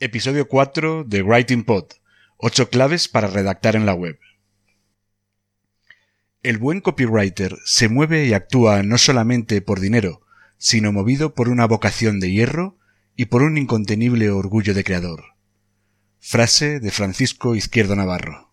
Episodio 4 de Writing Pod. 8 claves para redactar en la web. El buen copywriter se mueve y actúa no solamente por dinero, sino movido por una vocación de hierro y por un incontenible orgullo de creador. Frase de Francisco Izquierdo Navarro.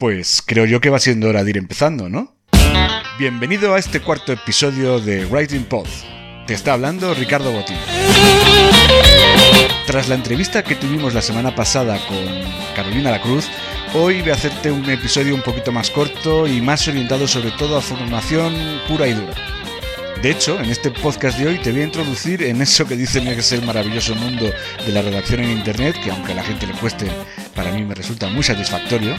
Pues creo yo que va siendo hora de ir empezando, ¿no? Bienvenido a este cuarto episodio de Writing Pod. Te está hablando Ricardo Botín. Tras la entrevista que tuvimos la semana pasada con Carolina La Cruz, hoy voy a hacerte un episodio un poquito más corto y más orientado sobre todo a formación pura y dura. De hecho, en este podcast de hoy te voy a introducir en eso que dicen que es el maravilloso mundo de la redacción en Internet, que aunque a la gente le cueste, para mí me resulta muy satisfactorio.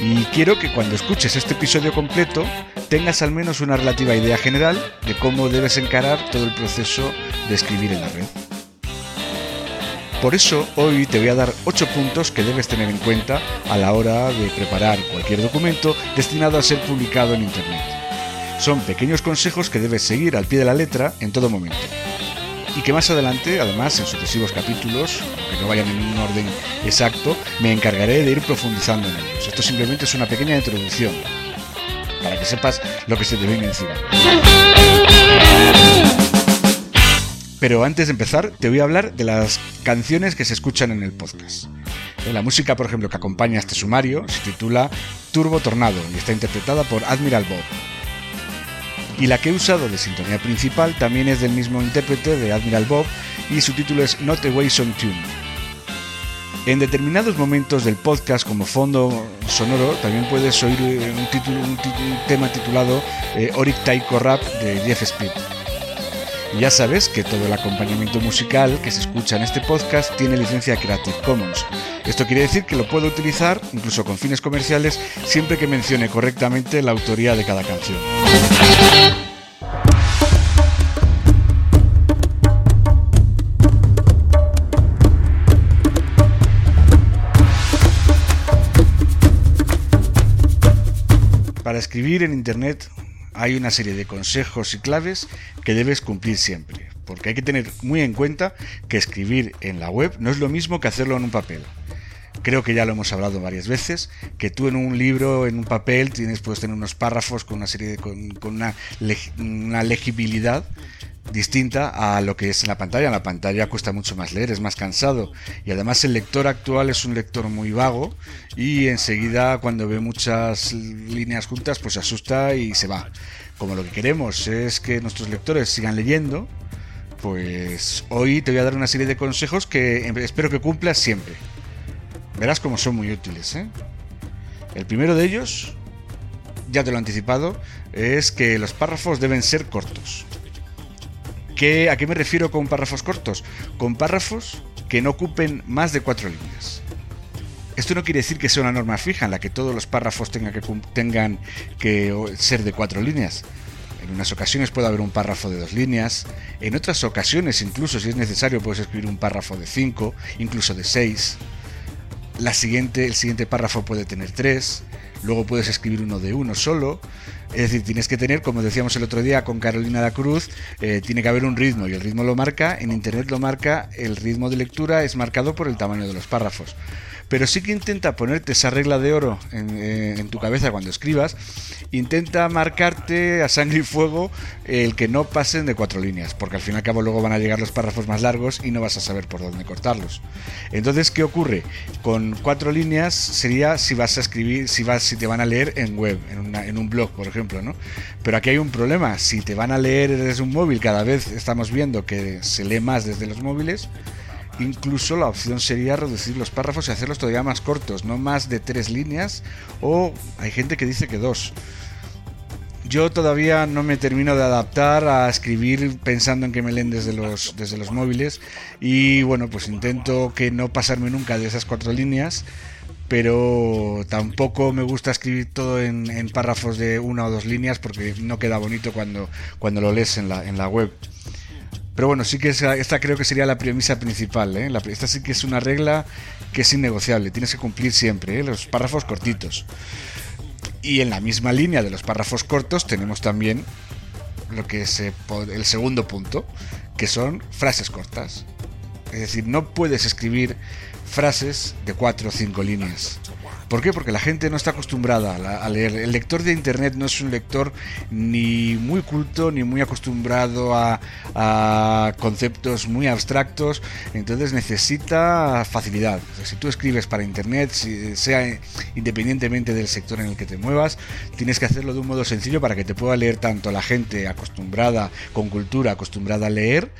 Y quiero que cuando escuches este episodio completo tengas al menos una relativa idea general de cómo debes encarar todo el proceso de escribir en la red. Por eso hoy te voy a dar 8 puntos que debes tener en cuenta a la hora de preparar cualquier documento destinado a ser publicado en Internet. Son pequeños consejos que debes seguir al pie de la letra en todo momento. Y que más adelante, además, en sucesivos capítulos, aunque no vayan en un orden exacto, me encargaré de ir profundizando en ellos. Esto simplemente es una pequeña introducción, para que sepas lo que se te viene encima. Pero antes de empezar, te voy a hablar de las canciones que se escuchan en el podcast. La música, por ejemplo, que acompaña este sumario se titula Turbo Tornado y está interpretada por Admiral Bob. Y la que he usado de sintonía principal también es del mismo intérprete de Admiral Bob y su título es Not Away Some Tune. En determinados momentos del podcast, como fondo sonoro, también puedes oír un, título, un, tema titulado eh, Oric Taiko Rap de Jeff Speed. Ya sabes que todo el acompañamiento musical que se escucha en este podcast tiene licencia Creative Commons. Esto quiere decir que lo puedo utilizar, incluso con fines comerciales, siempre que mencione correctamente la autoría de cada canción. Para escribir en Internet hay una serie de consejos y claves que debes cumplir siempre, porque hay que tener muy en cuenta que escribir en la web no es lo mismo que hacerlo en un papel. Creo que ya lo hemos hablado varias veces, que tú en un libro, en un papel, tienes, puedes tener unos párrafos con una serie de, con, una, una legibilidad distinta a lo que es en la pantalla. En la pantalla cuesta mucho más leer, es más cansado. Y además el lector actual es un lector muy vago y enseguida cuando ve muchas líneas juntas pues se asusta y se va. Como lo que queremos es que nuestros lectores sigan leyendo, pues hoy te voy a dar una serie de consejos que espero que cumplas siempre. Verás cómo son muy útiles. ¿eh? El primero de ellos, ya te lo he anticipado, es que los párrafos deben ser cortos. ¿Qué, ¿A qué me refiero con párrafos cortos? Con párrafos que no ocupen más de cuatro líneas. Esto no quiere decir que sea una norma fija en la que todos los párrafos tengan que, tengan que ser de cuatro líneas. En unas ocasiones puede haber un párrafo de dos líneas, en otras ocasiones incluso si es necesario puedes escribir un párrafo de cinco, incluso de seis. La siguiente, el siguiente párrafo puede tener tres, luego puedes escribir uno de uno solo. Es decir, tienes que tener, como decíamos el otro día con Carolina da Cruz, eh, tiene que haber un ritmo y el ritmo lo marca, en Internet lo marca, el ritmo de lectura es marcado por el tamaño de los párrafos pero sí que intenta ponerte esa regla de oro eh, en, tu cabeza cuando escribas, intenta marcarte a sangre y fuego el que no pasen de cuatro líneas, porque al fin y al cabo luego van a llegar los párrafos más largos y no vas a saber por dónde cortarlos. Entonces, ¿qué ocurre? Con cuatro líneas sería si vas a escribir, si vas, si te van a leer en web, en, en un blog, por ejemplo, Pero aquí hay un problema, si te van a leer desde un móvil, cada vez estamos viendo que se lee más desde los móviles, Incluso la opción sería reducir los párrafos y hacerlos todavía más cortos, no más de tres líneas, o hay gente que dice que dos. Yo todavía no me termino de adaptar a escribir pensando en que me leen desde los, desde los móviles y bueno, pues intento que no pasarme nunca de esas cuatro líneas, pero tampoco me gusta escribir todo en, párrafos de una o dos líneas porque no queda bonito cuando, cuando lo lees en la, en la web. Pero bueno, sí que esta creo que sería la premisa principal. ¿eh? esta sí que es una regla que es innegociable, tienes que cumplir siempre, ¿eh? los párrafos cortitos. Y en la misma línea de los párrafos cortos tenemos también lo que es el segundo punto, que son frases cortas. Es decir, no puedes escribir frases de cuatro o cinco líneas. ¿Por qué? Porque la gente no está acostumbrada a, leer. El lector de Internet no es un lector ni muy culto ni muy acostumbrado a, conceptos muy abstractos, entonces necesita facilidad. si tú escribes para Internet, sea independientemente del sector en el que te muevas, tienes que hacerlo de un modo sencillo para que te pueda leer tanto la gente acostumbrada, con cultura, acostumbrada a leer,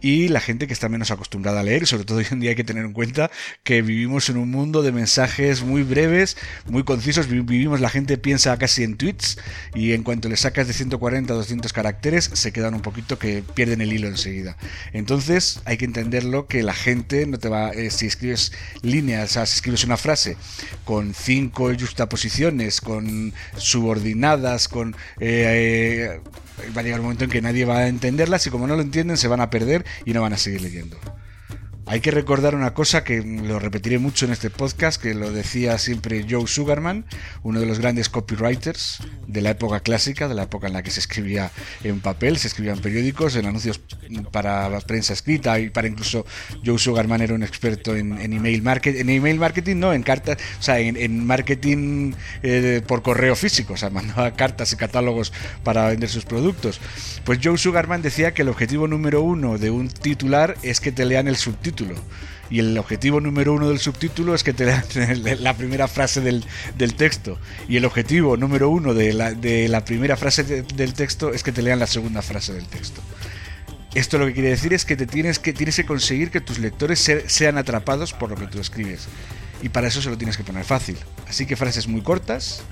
y la gente que está menos acostumbrada a leer. Sobre todo hoy en día hay que tener en cuenta que vivimos en un mundo de mensajes muy breves, muy concisos. Vivimos, la gente piensa casi en tweets y en cuanto le sacas de 140 a 200 caracteres se quedan un poquito que pierden el hilo enseguida. Entonces hay que entenderlo que la gente no te va, eh, si escribes líneas, o sea, si escribes una frase con cinco justaposiciones, con subordinadas, con... Eh, va a llegar un momento en que nadie va a entenderlas y como no lo entienden se van a perder y no van a seguir leyendo. Hay que recordar una cosa que lo repetiré mucho en este podcast, que lo decía siempre Joe Sugarman, uno de los grandes copywriters de la época clásica, de la época en la que se escribía en papel, se escribía en periódicos, en anuncios para la prensa escrita y para incluso Joe Sugarman era un experto en, email marketing, en email marketing no, en cartas, o sea, en, marketing eh, por correo físico, o sea, mandaba cartas y catálogos para vender sus productos. Pues Joe Sugarman decía que el objetivo número uno de un titular es que te lean el subtítulo y el objetivo número uno del subtítulo es que te lean la primera frase del, texto. Y el objetivo número uno de la, de la primera frase del texto es que te lean la segunda frase del texto. Esto lo que quiere decir es que, te tienes, que tienes que conseguir que tus lectores sean atrapados por lo que tú escribes. Y para eso se lo tienes que poner fácil. Así que frases muy cortas,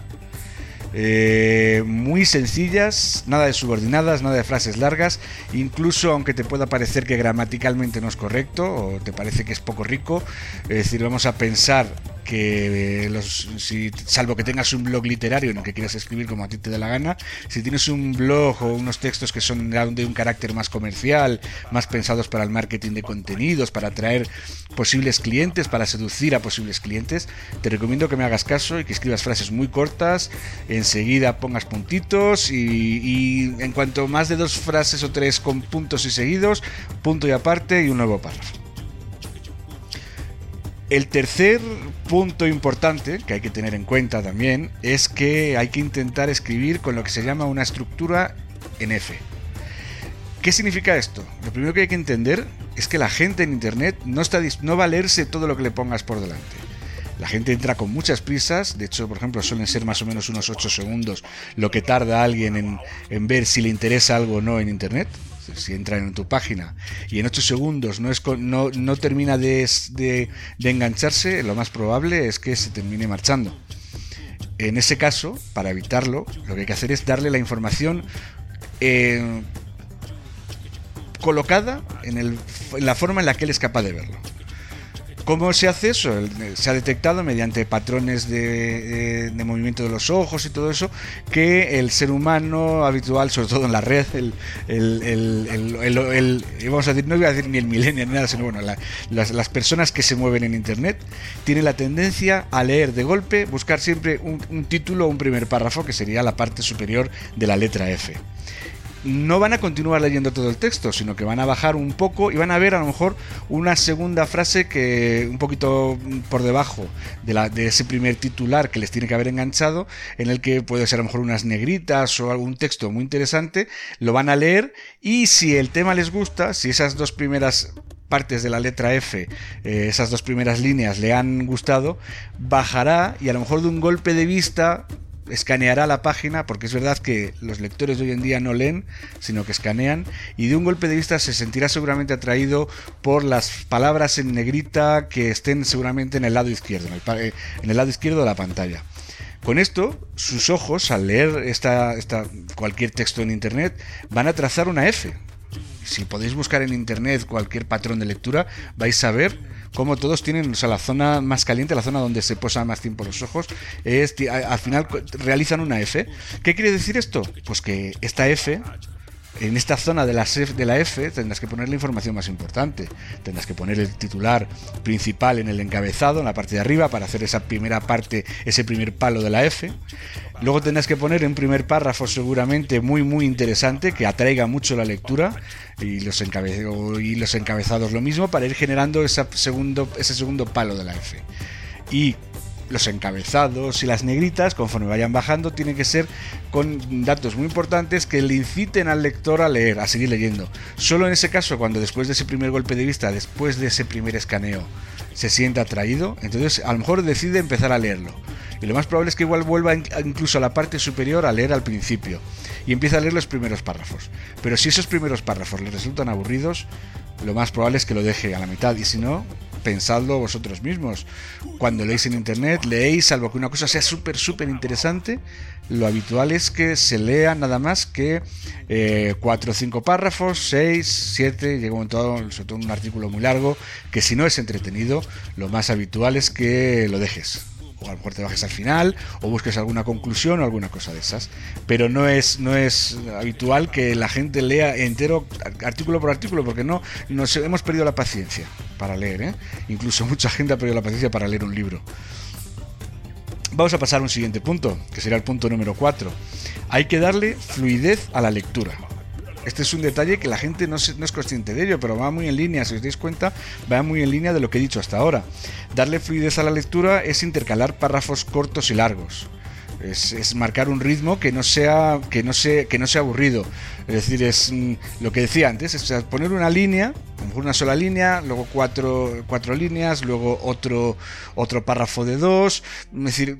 eh, muy sencillas, nada de subordinadas, nada de frases largas, incluso aunque te pueda parecer que gramaticalmente no es correcto o te parece que es poco rico, es decir, vamos a pensar que eh, los, si, salvo que tengas un blog literario en el que quieras escribir como a ti te dé la gana, si tienes un blog o unos textos que son de un carácter más comercial, más pensados para el marketing de contenidos, para atraer posibles clientes, para seducir a posibles clientes, te recomiendo que me hagas caso y que escribas frases muy cortas, enseguida pongas puntitos y, y en cuanto más de dos frases o tres con puntos y seguidos, punto y aparte y un nuevo párrafo. El tercer punto importante que hay que tener en cuenta también es que hay que intentar escribir con lo que se llama una estructura en F. ¿Qué significa esto? Lo primero que hay que entender es que la gente en Internet no, está, no va a leerse todo lo que le pongas por delante. La gente entra con muchas prisas, de hecho, por ejemplo, suelen ser más o menos unos 8 segundos lo que tarda alguien en, ver si le interesa algo o no en Internet si entra en tu página y en 8 segundos no, es, no, no termina de, de, engancharse, lo más probable es que se termine marchando. En ese caso, para evitarlo, lo que hay que hacer es darle la información eh, colocada en, el, en la forma en la que él es capaz de verlo. ¿Cómo se hace eso? Se ha detectado mediante patrones de, movimiento de los ojos y todo eso que el ser humano habitual, sobre todo en la red, el, vamos a decir, no voy a decir ni el milenio ni nada, sino bueno, las, las, personas que se mueven en Internet tienen la tendencia a leer de golpe, buscar siempre un, un título o un primer párrafo que sería la parte superior de la letra F no van a continuar leyendo todo el texto, sino que van a bajar un poco y van a ver a lo mejor una segunda frase que un poquito por debajo de, ese primer titular que les tiene que haber enganchado, en el que puede ser a lo mejor unas negritas o algún texto muy interesante, lo van a leer y si el tema les gusta, si esas dos primeras partes de la letra F, eh, esas dos primeras líneas le han gustado, bajará y a lo mejor de un golpe de vista escaneará la página, porque es verdad que los lectores de hoy en día no leen, sino que escanean, y de un golpe de vista se sentirá seguramente atraído por las palabras en negrita que estén seguramente en el lado izquierdo, en el, eh, lado izquierdo de la pantalla. Con esto, sus ojos, al leer esta, esta, cualquier texto en Internet, van a trazar una F. Si podéis buscar en Internet cualquier patrón de lectura, vais a ver como todos tienen, o sea, la zona más caliente, la zona donde se posan más tiempo los ojos, es, al final realizan una F. ¿Qué quiere decir esto? Pues que esta F en esta zona de la, de la F tendrás que poner la información más importante. Tendrás que poner el titular principal en el encabezado, en la parte de arriba, para hacer esa primera parte, ese primer palo de la F. Luego tendrás que poner un primer párrafo seguramente muy muy interesante que atraiga mucho la lectura y los, encabezados lo mismo para ir generando ese segundo, ese segundo palo de la F. Y los encabezados y las negritas, conforme vayan bajando, tienen que ser con datos muy importantes que le inciten al lector a leer, a seguir leyendo. Solo en ese caso, cuando después de ese primer golpe de vista, después de ese primer escaneo, se sienta atraído, entonces a lo mejor decide empezar a leerlo. Y lo más probable es que igual vuelva incluso a la parte superior a leer al principio y empieza a leer los primeros párrafos. Pero si esos primeros párrafos le resultan aburridos, lo más probable es que lo deje a la mitad y si no, pensadlo vosotros mismos. Cuando leéis en internet, leéis, salvo que una cosa sea súper, súper interesante, lo habitual es que se lea nada más que eh, cuatro o cinco párrafos, seis, siete, llega un todo, sobre todo un artículo muy largo, que si no es entretenido, lo más habitual es que lo dejes o a lo mejor te bajes al final o busques alguna conclusión o alguna cosa de esas. Pero no es, no es habitual que la gente lea entero artículo por artículo porque no nos hemos perdido la paciencia para leer. ¿eh? Incluso mucha gente ha perdido la paciencia para leer un libro. Vamos a pasar a un siguiente punto, que será el punto número 4. Hay que darle fluidez a la lectura. Este es un detalle que la gente no, es consciente de ello, pero va muy en línea, si os dais cuenta, va muy en línea de lo que he dicho hasta ahora. Darle fluidez a la lectura es intercalar párrafos cortos y largos. Es, marcar un ritmo que no sea que no que no sea aburrido es decir es mm, lo que decía antes es poner una línea una sola línea luego cuatro, cuatro líneas luego otro otro párrafo de dos es decir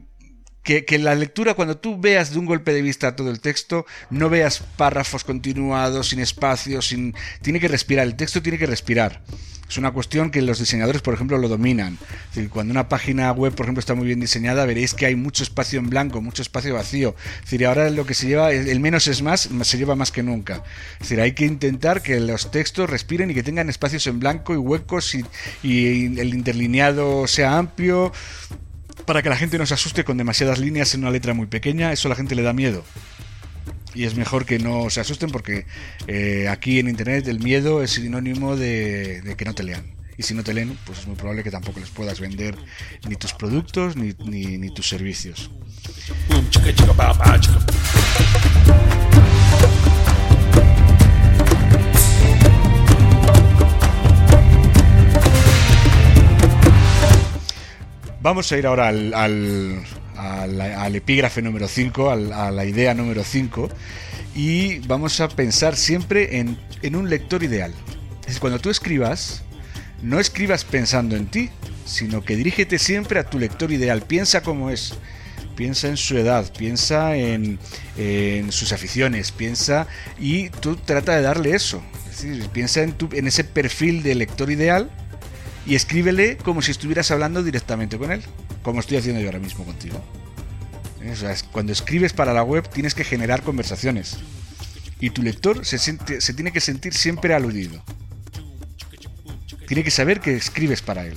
que, la lectura, cuando tú veas de un golpe de vista todo el texto, no veas párrafos continuados, sin espacios, sin... Tiene que respirar, el texto tiene que respirar. Es una cuestión que los diseñadores, por ejemplo, lo dominan. cuando una página web, por ejemplo, está muy bien diseñada, veréis que hay mucho espacio en blanco, mucho espacio vacío. Es decir, ahora lo que se lleva, el menos es más, se lleva más que nunca. Es decir, hay que intentar que los textos respiren y que tengan espacios en blanco y huecos y, y el interlineado sea amplio para que la gente no se asuste con demasiadas líneas en una letra muy pequeña, eso a la gente le da miedo. Y es mejor que no se asusten porque eh, aquí en Internet el miedo es sinónimo de, que no te lean. Y si no te leen, pues es muy probable que tampoco les puedas vender ni tus productos ni, ni, ni tus servicios. Vamos a ir ahora al, epígrafe número 5, a la idea número 5, y vamos a pensar siempre en, un lector ideal. Es cuando tú escribas, no escribas pensando en ti, sino que dirígete siempre a tu lector ideal. Piensa cómo es, piensa en su edad, piensa en, sus aficiones, piensa y tú trata de darle eso. Es decir, piensa en ese perfil de lector ideal y escríbele como si estuvieras hablando directamente con él, como estoy haciendo yo ahora mismo contigo. cuando escribes para la web tienes que generar conversaciones y tu lector se, se tiene que sentir siempre aludido. Tiene que saber que escribes para él.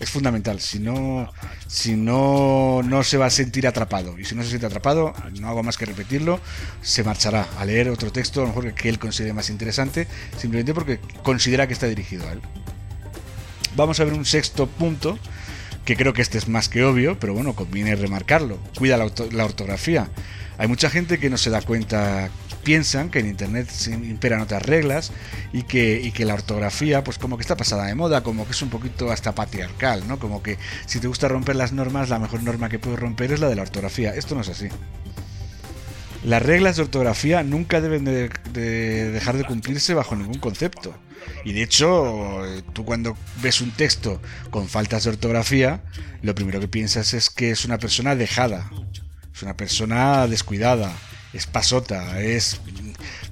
Es fundamental. Si no, si no, no se va a sentir atrapado. Y si no se siente atrapado, no hago más que repetirlo, se marchará a leer otro texto, a lo mejor que él considere más interesante, simplemente porque considera que está dirigido a él. Vamos a ver un sexto punto, que creo que este es más que obvio, pero bueno, conviene remarcarlo. Cuida la, ortografía. Hay mucha gente que no se da cuenta piensan que en Internet se imperan otras reglas y que, y que la ortografía, pues como que está pasada de moda, como que es un poquito hasta patriarcal, ¿no? Como que si te gusta romper las normas, la mejor norma que puedes romper es la de la ortografía. Esto no es así. Las reglas de ortografía nunca deben de, dejar de cumplirse bajo ningún concepto. Y de hecho, tú cuando ves un texto con faltas de ortografía, lo primero que piensas es que es una persona dejada, es una persona descuidada, es pasota, es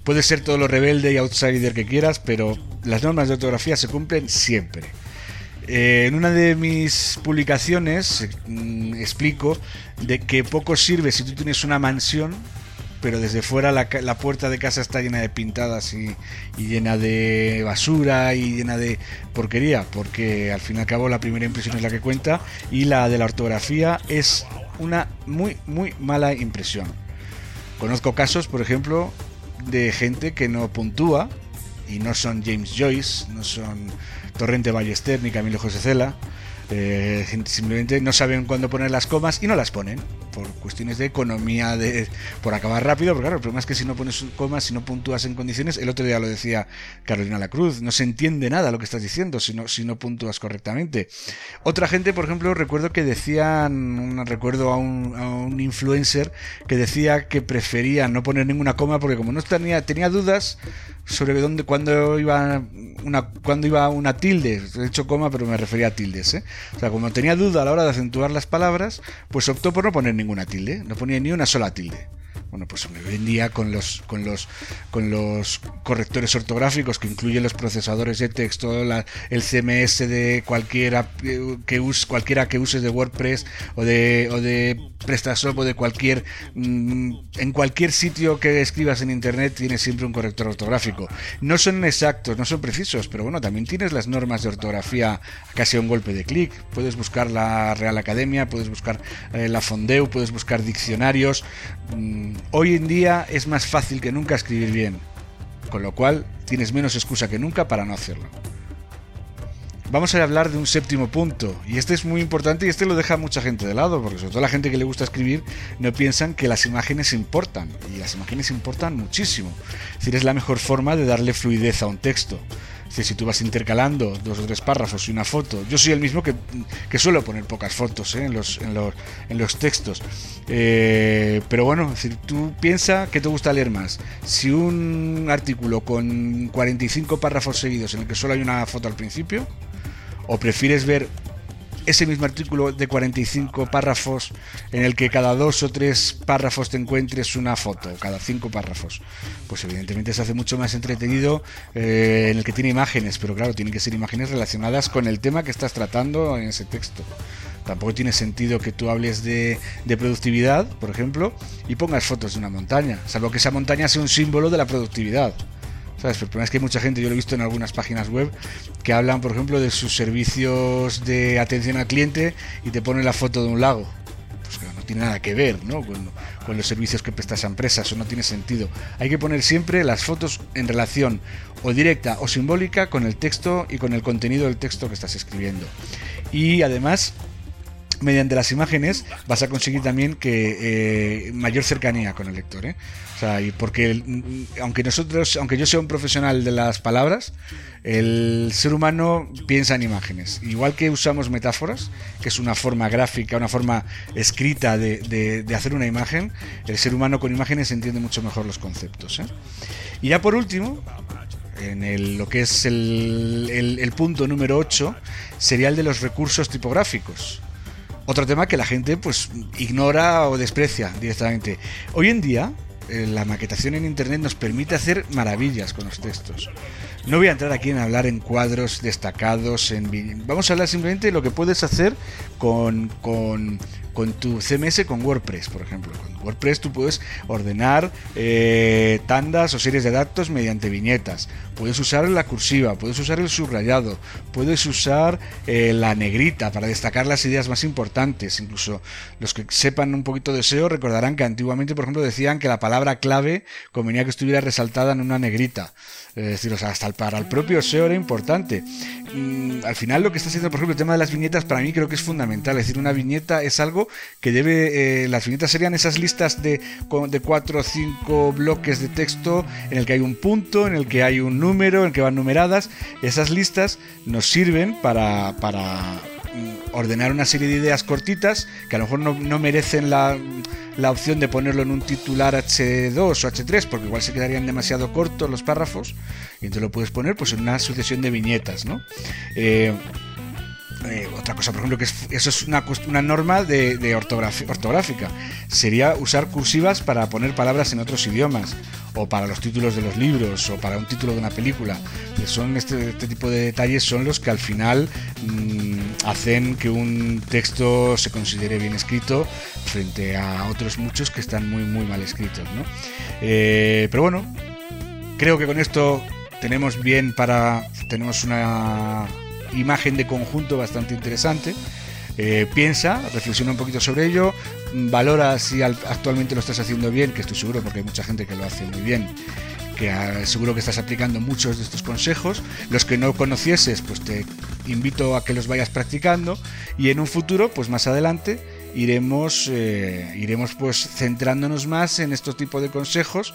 puede ser todo lo rebelde y outsider que quieras, pero las normas de ortografía se cumplen siempre. Eh, en una de mis publicaciones mm, explico de que poco sirve si tú tienes una mansión, pero desde fuera la, puerta de casa está llena de pintadas y, y, llena de basura y llena de porquería, porque al fin y al cabo la primera impresión es la que cuenta y la de la ortografía es una muy, muy mala impresión. Conozco casos, por ejemplo, de gente que no puntúa y no son James Joyce, no son Torrente Ballester ni Camilo José Cela, eh, simplemente no saben cuándo poner las comas y no las ponen por cuestiones de economía, de por acabar rápido, porque claro, el problema es que si no pones comas, si no puntúas en condiciones, el otro día lo decía Carolina La Cruz, no se entiende nada lo que estás diciendo si no, si no puntúas correctamente. Otra gente, por ejemplo, recuerdo que decían, recuerdo a un, influencer que decía que prefería no poner ninguna coma porque como no tenía, tenía dudas sobre dónde, cuándo iba una, cuando iba una tilde, he hecho coma, pero me refería a tildes, ¿eh? O sea, como tenía duda a la hora de acentuar las palabras, pues optó por no poner ninguna tilde, no ponía ni una sola tilde. Bueno, pues hoy en día con los, con los, con los correctores ortográficos que incluyen los procesadores de texto, el CMS de cualquiera que, use, cualquiera que uses de WordPress o de, o de PrestaShop o de cualquier mm, en cualquier sitio que escribas en internet tienes siempre un corrector ortográfico. No son exactos, no son precisos, pero bueno, también tienes las normas de ortografía casi a un golpe de clic. Puedes buscar la Real Academia, puedes buscar eh, la Fondeu, puedes buscar diccionarios. Mm, hoy en día es más fácil que nunca escribir bien, con lo cual tienes menos excusa que nunca para no hacerlo. Vamos a hablar de un séptimo punto, y este es muy importante y este lo deja mucha gente de lado, porque sobre todo la gente que le gusta escribir no piensan que las imágenes importan, y las imágenes importan muchísimo. Es decir, es la mejor forma de darle fluidez a un texto si tú vas intercalando dos o tres párrafos y una foto, yo soy el mismo que, suelo poner pocas fotos ¿eh? en, los, en, los, en, los, textos. Eh, pero bueno, decir, tú piensa que te gusta leer más. Si un artículo con 45 párrafos seguidos en el que solo hay una foto al principio, o prefieres ver ese mismo artículo de 45 párrafos en el que cada dos o tres párrafos te encuentres una foto, cada cinco párrafos. Pues evidentemente se hace mucho más entretenido eh, en el que tiene imágenes, pero claro, tienen que ser imágenes relacionadas con el tema que estás tratando en ese texto. Tampoco tiene sentido que tú hables de, de productividad, por ejemplo, y pongas fotos de una montaña, salvo que esa montaña sea un símbolo de la productividad. ¿Sabes? el problema es que hay mucha gente, yo lo he visto en algunas páginas web, que hablan, por ejemplo, de sus servicios de atención al cliente y te ponen la foto de un lago. Pues que no tiene nada que ver ¿no? con, con los servicios que presta esa empresa, eso no tiene sentido. Hay que poner siempre las fotos en relación o directa o simbólica con el texto y con el contenido del texto que estás escribiendo. Y además mediante las imágenes vas a conseguir también que eh, mayor cercanía con el lector ¿eh? y porque aunque nosotros aunque yo sea un profesional de las palabras el ser humano piensa en imágenes igual que usamos metáforas que es una forma gráfica una forma escrita de, hacer una imagen el ser humano con imágenes entiende mucho mejor los conceptos ¿eh? y ya por último en lo que es el, el punto número 8 sería el de los recursos tipográficos otro tema que la gente pues ignora o desprecia directamente. Hoy en día eh, la maquetación en internet nos permite hacer maravillas con los textos. No voy a entrar aquí en hablar en cuadros destacados, en vamos a hablar simplemente de lo que puedes hacer con, con, con tu CMS con WordPress, por ejemplo. WordPress tú puedes ordenar eh, tandas o series de datos mediante viñetas. Puedes usar la cursiva, puedes usar el subrayado, puedes usar eh, la negrita para destacar las ideas más importantes. Incluso los que sepan un poquito de SEO recordarán que antiguamente, por ejemplo, decían que la palabra clave convenía que estuviera resaltada en una negrita. Es decir, hasta para el propio SEO era importante. Mm, al final lo que está haciendo, por ejemplo, el tema de las viñetas para mí creo que es fundamental. Es decir, una viñeta es algo que debe... Eh, las viñetas serían esas listas de, de cuatro o cinco bloques de texto en el que hay un punto, en el que hay un número, en el que van numeradas. Esas listas nos sirven para, para mm, ordenar una serie de ideas cortitas que a lo mejor no, no merecen la la opción de ponerlo en un titular H2 o H3, porque igual se quedarían demasiado cortos los párrafos, y entonces lo puedes poner pues en una sucesión de viñetas, ¿no? Eh, eh, otra cosa, por ejemplo, que eso es una, una norma de, ortográfica. Sería usar cursivas para poner palabras en otros idiomas, o para los títulos de los libros, o para un título de una película. Son este, este tipo de detalles son los que al final mm, hacen que un texto se considere bien escrito frente a otros muchos que están muy, muy mal escritos. Eh, pero bueno, creo que con esto tenemos bien para. tenemos una imagen de conjunto bastante interesante. Eh, piensa, reflexiona un poquito sobre ello, valora si actualmente lo estás haciendo bien, que estoy seguro porque hay mucha gente que lo hace muy bien, que ah, seguro que estás aplicando muchos de estos consejos. Los que no conocieses, pues te invito a que los vayas practicando y en un futuro, pues más adelante, iremos, eh, iremos pues centrándonos más en estos tipos de consejos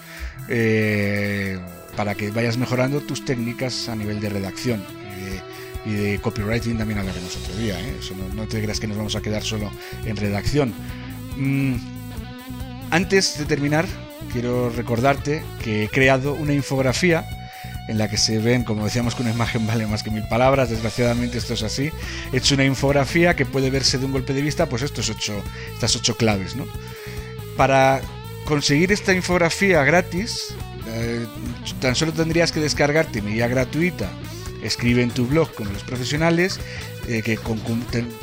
eh, para que vayas mejorando tus técnicas a nivel de redacción y de copywriting también hablaremos otro día. ¿eh? no, te creas que nos vamos a quedar solo en redacción. Mm, antes de terminar, quiero recordarte que he creado una infografía en la que se ven, como decíamos, que una imagen vale más que mil palabras. Desgraciadamente esto es así. He hecho una infografía que puede verse de un golpe de vista, pues estos ocho, estas ocho claves, ¿no? Para conseguir esta infografía gratis, eh, tan solo tendrías que descargarte mi guía gratuita escribe en tu blog con los profesionales, eh, que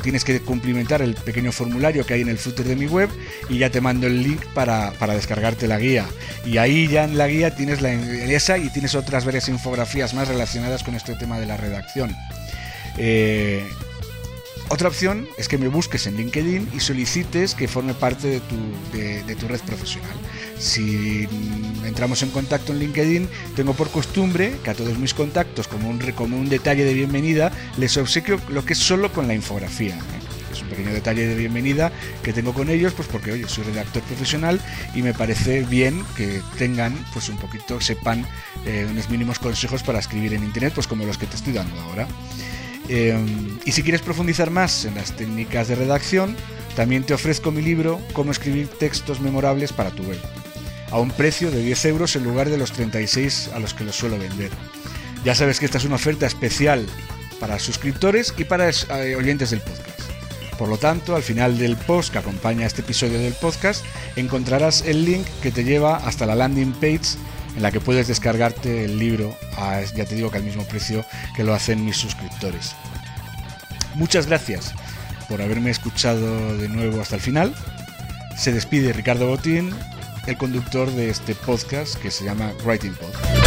tienes que cumplimentar el pequeño formulario que hay en el footer de mi web y ya te mando el link para, descargarte la guía. Y ahí ya en la guía tienes la esa y tienes otras varias infografías más relacionadas con este tema de la redacción. Eh, otra opción es que me busques en LinkedIn y solicites que forme parte de tu, de, tu red profesional. Si entramos en contacto en LinkedIn, tengo por costumbre que a todos mis contactos, como un, como un detalle de bienvenida, les obsequio lo que es solo con la infografía. ¿eh? Es un pequeño detalle de bienvenida que tengo con ellos, pues porque oye, soy redactor profesional y me parece bien que tengan, pues un poquito, sepan eh, unos mínimos consejos para escribir en internet, pues como los que te estoy dando ahora. Em, y si quieres profundizar más en las técnicas de redacción, también te ofrezco mi libro Cómo escribir textos memorables para tu web, a un precio de 10 euros en lugar de los 36 a los que los suelo vender. Ya sabes que esta es una oferta especial para suscriptores y para eh, oyentes del podcast. Por lo tanto, al final del post que acompaña este episodio del podcast, encontrarás el link que te lleva hasta la landing page en la que puedes descargarte el libro, a, ya te digo que al mismo precio que lo hacen mis suscriptores. Muchas gracias por haberme escuchado de nuevo hasta el final. Se despide Ricardo Botín, el conductor de este podcast que se llama Writing Pod.